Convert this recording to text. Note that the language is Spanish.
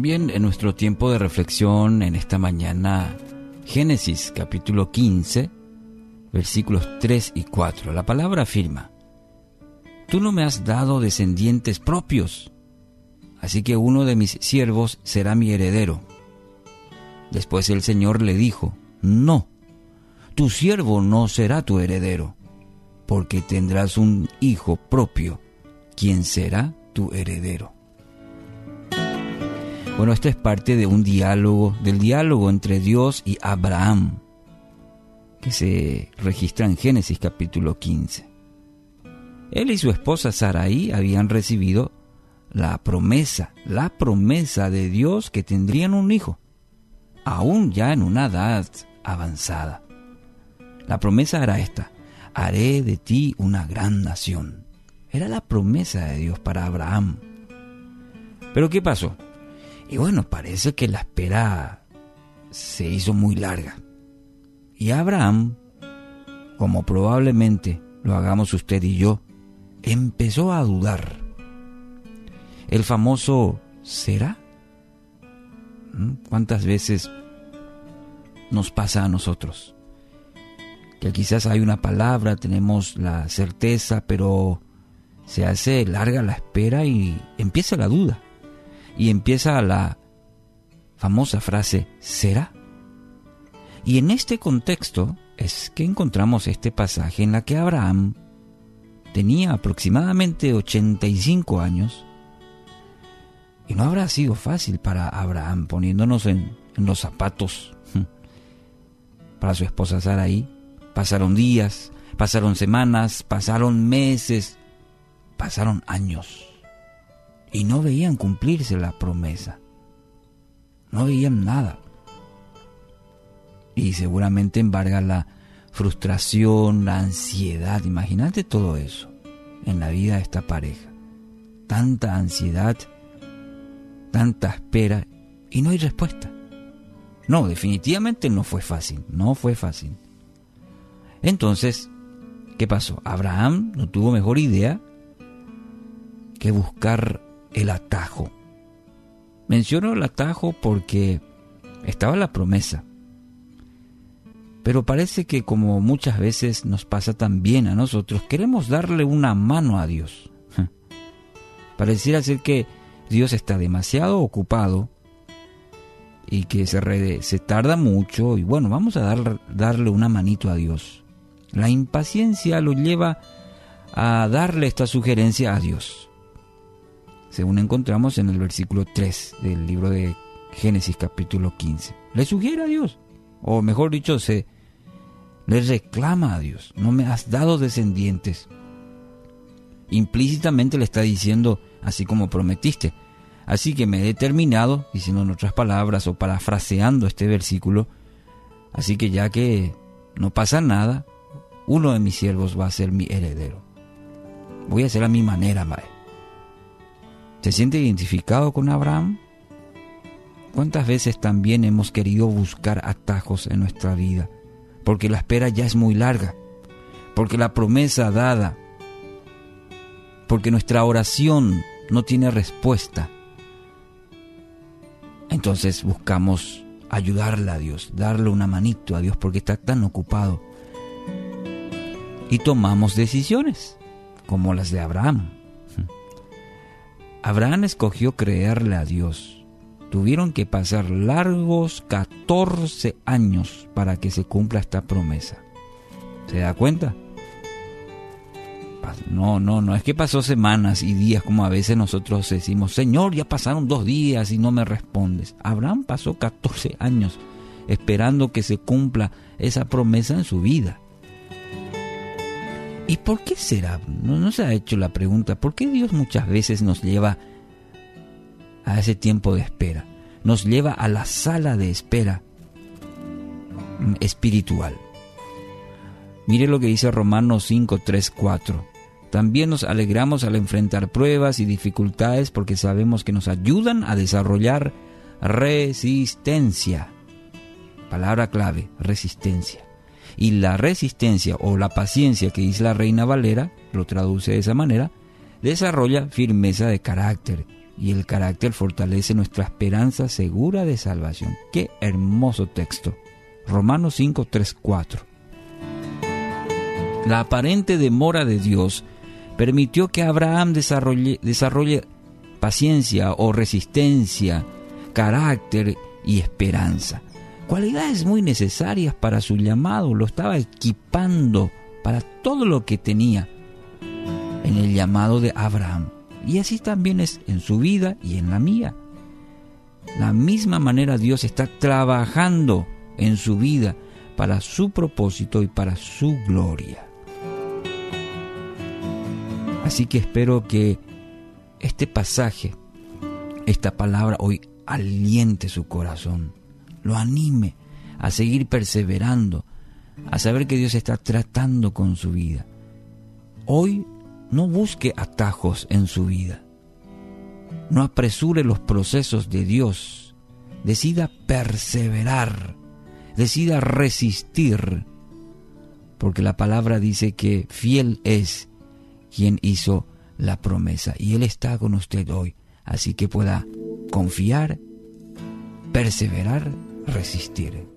Bien, en nuestro tiempo de reflexión en esta mañana, Génesis capítulo 15, versículos 3 y 4, la palabra afirma, Tú no me has dado descendientes propios, así que uno de mis siervos será mi heredero. Después el Señor le dijo, No, tu siervo no será tu heredero, porque tendrás un hijo propio, quien será tu heredero. Bueno, esto es parte de un diálogo, del diálogo entre Dios y Abraham, que se registra en Génesis capítulo 15. Él y su esposa Sarai habían recibido la promesa, la promesa de Dios que tendrían un hijo, aún ya en una edad avanzada. La promesa era esta, haré de ti una gran nación. Era la promesa de Dios para Abraham. Pero ¿qué pasó? Y bueno, parece que la espera se hizo muy larga. Y Abraham, como probablemente lo hagamos usted y yo, empezó a dudar. El famoso ¿será? ¿Mm? ¿Cuántas veces nos pasa a nosotros? Que quizás hay una palabra, tenemos la certeza, pero se hace larga la espera y empieza la duda y empieza la famosa frase ¿será? Y en este contexto es que encontramos este pasaje en la que Abraham tenía aproximadamente 85 años y no habrá sido fácil para Abraham poniéndonos en, los zapatos para su esposa Sarai. Pasaron días, pasaron semanas, pasaron meses, pasaron años y no veían cumplirse la promesa. No veían nada. Y seguramente embarga la frustración, la ansiedad. Imagínate todo eso en la vida de esta pareja. Tanta ansiedad, tanta espera y no hay respuesta. No, definitivamente no fue fácil, no fue fácil. Entonces, ¿qué pasó? Abraham no tuvo mejor idea que buscar el atajo. Menciono el atajo porque estaba la promesa. Pero parece que como muchas veces nos pasa también a nosotros, queremos darle una mano a Dios. Pareciera ser que Dios está demasiado ocupado y que se, se tarda mucho y bueno, vamos a dar, darle una manito a Dios. La impaciencia lo lleva a darle esta sugerencia a Dios según encontramos en el versículo 3 del libro de Génesis capítulo 15. Le sugiere a Dios, o mejor dicho, se le reclama a Dios, no me has dado descendientes. Implícitamente le está diciendo, así como prometiste. Así que me he determinado, diciendo en otras palabras o parafraseando este versículo, así que ya que no pasa nada, uno de mis siervos va a ser mi heredero. Voy a hacer a mi manera, Mae. ¿Se siente identificado con Abraham? ¿Cuántas veces también hemos querido buscar atajos en nuestra vida? Porque la espera ya es muy larga, porque la promesa dada, porque nuestra oración no tiene respuesta. Entonces buscamos ayudarle a Dios, darle una manito a Dios porque está tan ocupado. Y tomamos decisiones como las de Abraham. Abraham escogió creerle a Dios. Tuvieron que pasar largos 14 años para que se cumpla esta promesa. ¿Se da cuenta? No, no, no es que pasó semanas y días como a veces nosotros decimos, Señor, ya pasaron dos días y no me respondes. Abraham pasó 14 años esperando que se cumpla esa promesa en su vida. ¿Y por qué será? No, se ha hecho la pregunta, ¿por qué Dios muchas veces nos lleva a ese tiempo de espera? Nos lleva a la sala de espera espiritual. Mire lo que dice Romanos 5, 3, 4. También nos alegramos al enfrentar pruebas y dificultades porque sabemos que nos ayudan a desarrollar resistencia. Palabra clave, resistencia. Y la resistencia o la paciencia que dice la Reina Valera, lo traduce de esa manera, desarrolla firmeza de carácter y el carácter fortalece nuestra esperanza segura de salvación. Qué hermoso texto. Romanos 5, 3, 4. La aparente demora de Dios permitió que Abraham desarrolle, desarrolle paciencia o resistencia, carácter y esperanza. Cualidades muy necesarias para su llamado, lo estaba equipando para todo lo que tenía en el llamado de Abraham. Y así también es en su vida y en la mía. La misma manera Dios está trabajando en su vida para su propósito y para su gloria. Así que espero que este pasaje, esta palabra hoy aliente su corazón, lo anime a seguir perseverando, a saber que Dios está tratando con su vida. Hoy no busque atajos en su vida. No apresure los procesos de Dios. Decida perseverar. Decida resistir. Porque la palabra dice que fiel es quien hizo la promesa. Y Él está con usted hoy. Así que pueda confiar, perseverar, resistir.